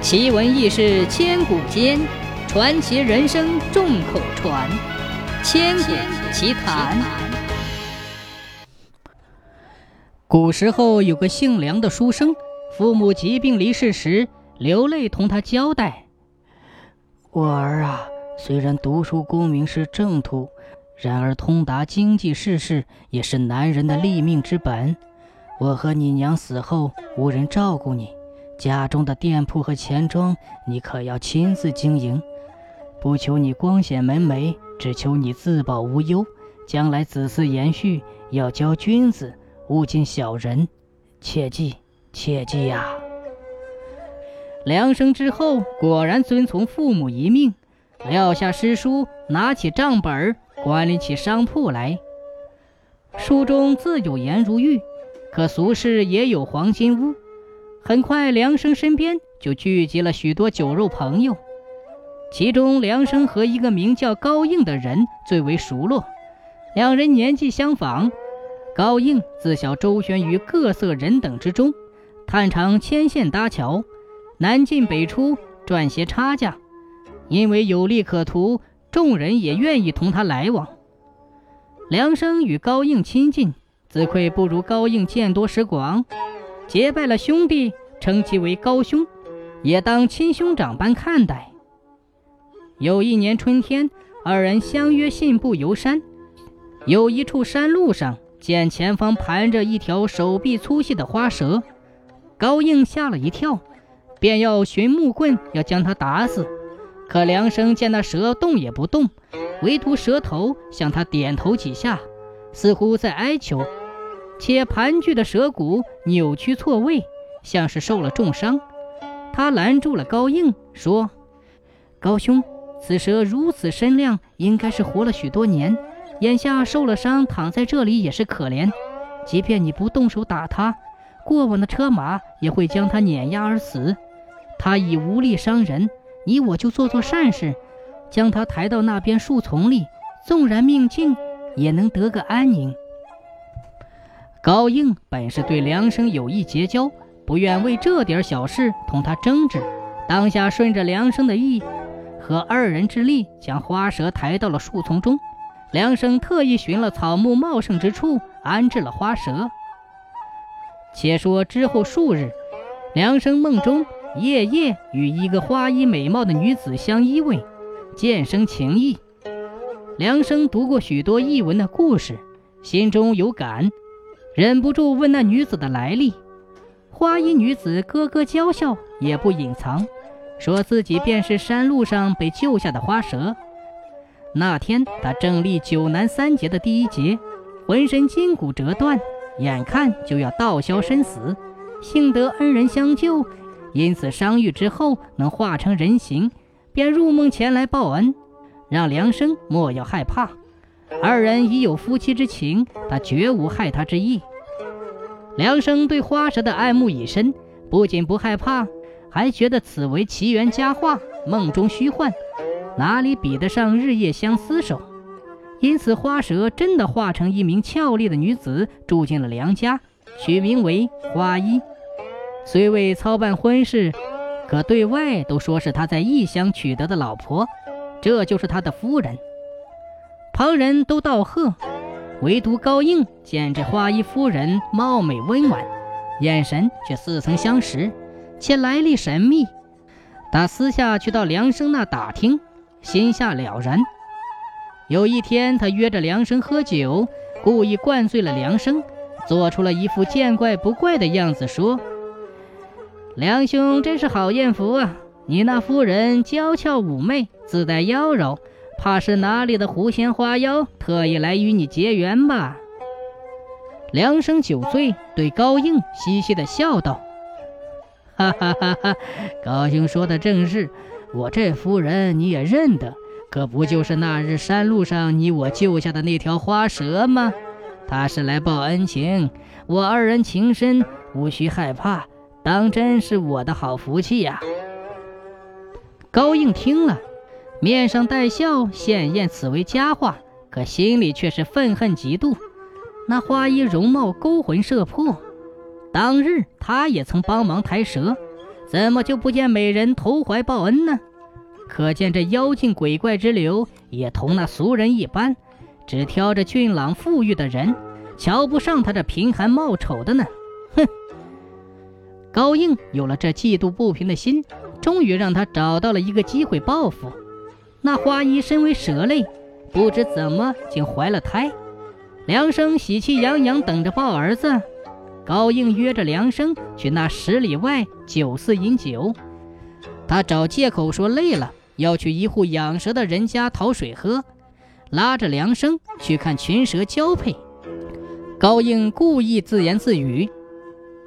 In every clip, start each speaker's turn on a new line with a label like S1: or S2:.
S1: 奇闻异事千古间，传奇人生众口传。千古奇谈。古时候有个姓梁的书生，父母疾病离世时，流泪同他交代：“
S2: 我儿啊，虽然读书功名是正途，然而通达经济世事也是男人的立命之本。我和你娘死后，无人照顾你。”家中的店铺和钱庄，你可要亲自经营。不求你光显门楣，只求你自保无忧。将来子嗣延续，要教君子，勿近小人。切记，切记呀！
S1: 梁生之后果然遵从父母遗命，撂下诗书，拿起账本管理起商铺来。书中自有颜如玉，可俗世也有黄金屋。很快，梁生身边就聚集了许多酒肉朋友，其中梁生和一个名叫高应的人最为熟络。两人年纪相仿，高应自小周旋于各色人等之中，探长牵线搭桥，南进北出，赚些差价。因为有利可图，众人也愿意同他来往。梁生与高应亲近，自愧不如高应见多识广。结拜了兄弟，称其为高兄，也当亲兄长般看待。有一年春天，二人相约信步游山，有一处山路上，见前方盘着一条手臂粗细的花蛇，高应吓了一跳，便要寻木棍要将它打死。可梁生见那蛇动也不动，唯独蛇头向他点头几下，似乎在哀求。且盘踞的蛇骨扭曲错位，像是受了重伤。他拦住了高应，说：“高兄，此蛇如此身量，应该是活了许多年。眼下受了伤，躺在这里也是可怜。即便你不动手打它，过往的车马也会将它碾压而死。它已无力伤人，你我就做做善事，将它抬到那边树丛里，纵然命尽，也能得个安宁。”高应本是对梁生有意结交，不愿为这点小事同他争执，当下顺着梁生的意，和二人之力将花蛇抬到了树丛中。梁生特意寻了草木茂盛之处安置了花蛇。且说之后数日，梁生梦中夜夜与一个花衣美貌的女子相依偎，渐生情意。梁生读过许多异闻的故事，心中有感。忍不住问那女子的来历，花衣女子咯咯娇笑，也不隐藏，说自己便是山路上被救下的花蛇。那天她正历九难三劫的第一劫，浑身筋骨折断，眼看就要道消身死，幸得恩人相救，因此伤愈之后能化成人形，便入梦前来报恩，让梁生莫要害怕。二人已有夫妻之情，他绝无害他之意。梁生对花蛇的爱慕已深，不仅不害怕，还觉得此为奇缘佳话，梦中虚幻，哪里比得上日夜相厮守？因此，花蛇真的化成一名俏丽的女子，住进了梁家，取名为花衣。虽未操办婚事，可对外都说是他在异乡取得的老婆，这就是他的夫人。旁人都道贺，唯独高应见这花衣夫人貌美温婉，眼神却似曾相识，且来历神秘。他私下去到梁生那打听，心下了然。有一天，他约着梁生喝酒，故意灌醉了梁生，做出了一副见怪不怪的样子，说：“梁兄真是好艳福啊！你那夫人娇俏妩媚，自带妖娆。”怕是哪里的狐仙花妖特意来与你结缘吧？梁生酒醉，对高应嘻嘻的笑道：“哈哈哈哈！高兄说的正是，我这夫人你也认得，可不就是那日山路上你我救下的那条花蛇吗？他是来报恩情，我二人情深，无需害怕，当真是我的好福气呀！”高应听了。面上带笑，显验此为佳话，可心里却是愤恨极度。那花衣容貌勾魂摄魄，当日他也曾帮忙抬蛇，怎么就不见美人投怀报恩呢？可见这妖精鬼怪之流也同那俗人一般，只挑着俊朗富裕的人，瞧不上他这贫寒貌丑的呢。哼！高应有了这嫉妒不平的心，终于让他找到了一个机会报复。那花衣身为蛇类，不知怎么竟怀了胎。梁生喜气洋洋等着抱儿子，高应约着梁生去那十里外酒肆饮酒。他找借口说累了。要去一户养蛇的人家讨水喝，拉着梁生去看群蛇交配。高应故意自言自语：“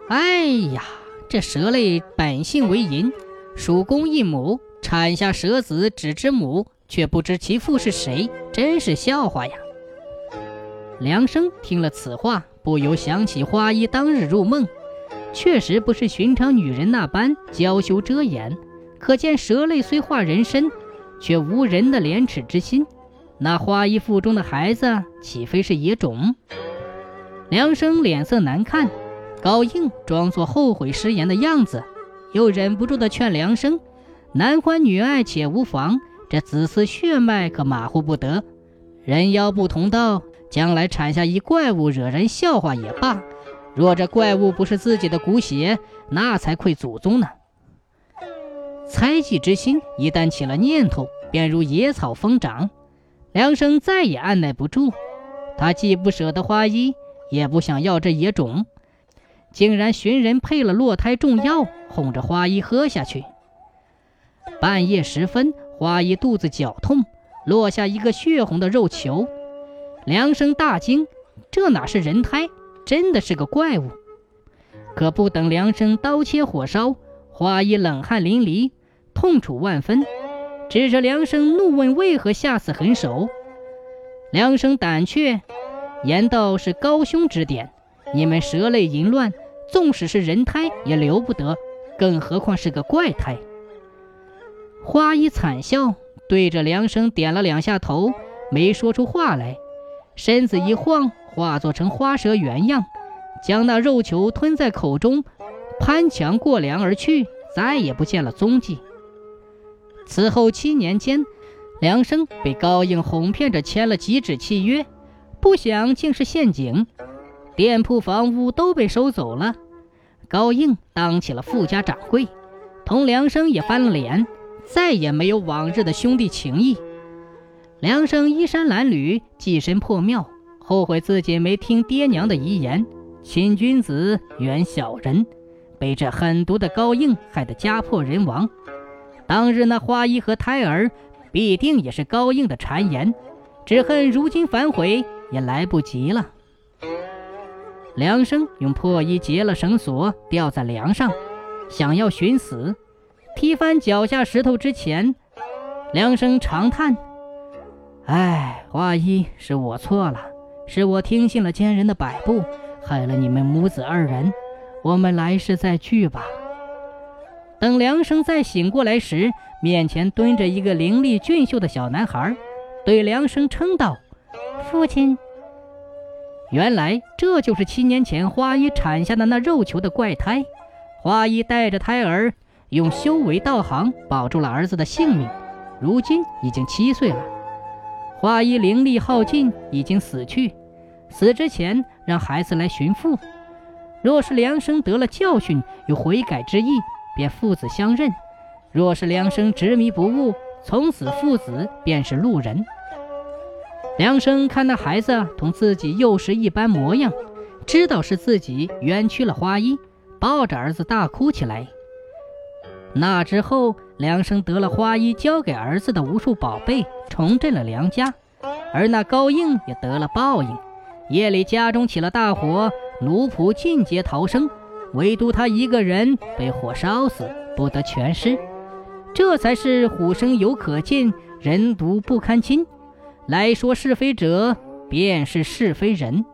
S1: 哎呀，这蛇类本性为淫，属公一母，产下蛇子只知母，却不知其父是谁，真是笑话呀！”梁生听了此话，不由想起花衣当日入梦，确实不是寻常女人那般娇羞遮掩。可见蛇类虽化人身，却无人的廉耻之心。那花衣腹中的孩子岂非是野种？梁生脸色难看，高应装作后悔失言的样子，又忍不住的劝梁生：“男欢女爱且无妨，这子嗣血脉可马虎不得。人妖不同道，将来产下一怪物，惹人笑话也罢。若这怪物不是自己的骨血，那才愧祖宗呢。”猜忌之心一旦起了念头，便如野草疯长。梁生再也按耐不住，他既不舍得花衣，也不想要这野种，竟然寻人配了落胎重药，哄着花衣喝下去。半夜时分，花衣肚子绞痛，落下一个血红的肉球。梁生大惊，这哪是人胎，真的是个怪物。可不等梁生刀切火烧，花衣冷汗淋漓。痛楚万分，指着梁生怒问：“为何下此狠手？”梁生胆怯，言道：“是高兄指点。你们蛇类淫乱，纵使是人胎也留不得，更何况是个怪胎。”花衣惨笑，对着梁生点了两下头，没说出话来，身子一晃，化作成花蛇原样，将那肉球吞在口中，攀墙过梁而去，再也不见了踪迹。此后七年间，梁生被高应哄骗着签了几纸契约，不想竟是陷阱，店铺房屋都被收走了。高应当起了富家掌柜，同梁生也翻了脸，再也没有往日的兄弟情谊。梁生衣衫褴褛，寄身破庙，后悔自己没听爹娘的遗言，亲君子远小人，被这狠毒的高应害得家破人亡。当日那花衣和胎儿，必定也是高应的谗言，只恨如今反悔也来不及了。梁生用破衣结了绳索，吊在梁上，想要寻死。踢翻脚下石头之前，梁生长叹：“哎，花衣，是我错了，是我听信了奸人的摆布，害了你们母子二人。我们来世再聚吧。”等梁生再醒过来时，面前蹲着一个伶俐俊秀的小男孩，对梁生称道：“父亲。”原来这就是七年前花衣产下的那肉球的怪胎。花衣带着胎儿，用修为道行保住了儿子的性命，如今已经七岁了。花衣灵力耗尽，已经死去。死之前让孩子来寻父，若是梁生得了教训，有悔改之意。便父子相认，若是梁生执迷不悟，从此父子便是路人。梁生看那孩子同自己幼时一般模样，知道是自己冤屈了花衣，抱着儿子大哭起来。那之后，梁生得了花衣交给儿子的无数宝贝，重振了梁家，而那高应也得了报应。夜里家中起了大火，奴仆尽皆逃生。唯独他一个人被火烧死，不得全尸。这才是虎生犹可近，人毒不堪亲。来说是非者，便是是非人。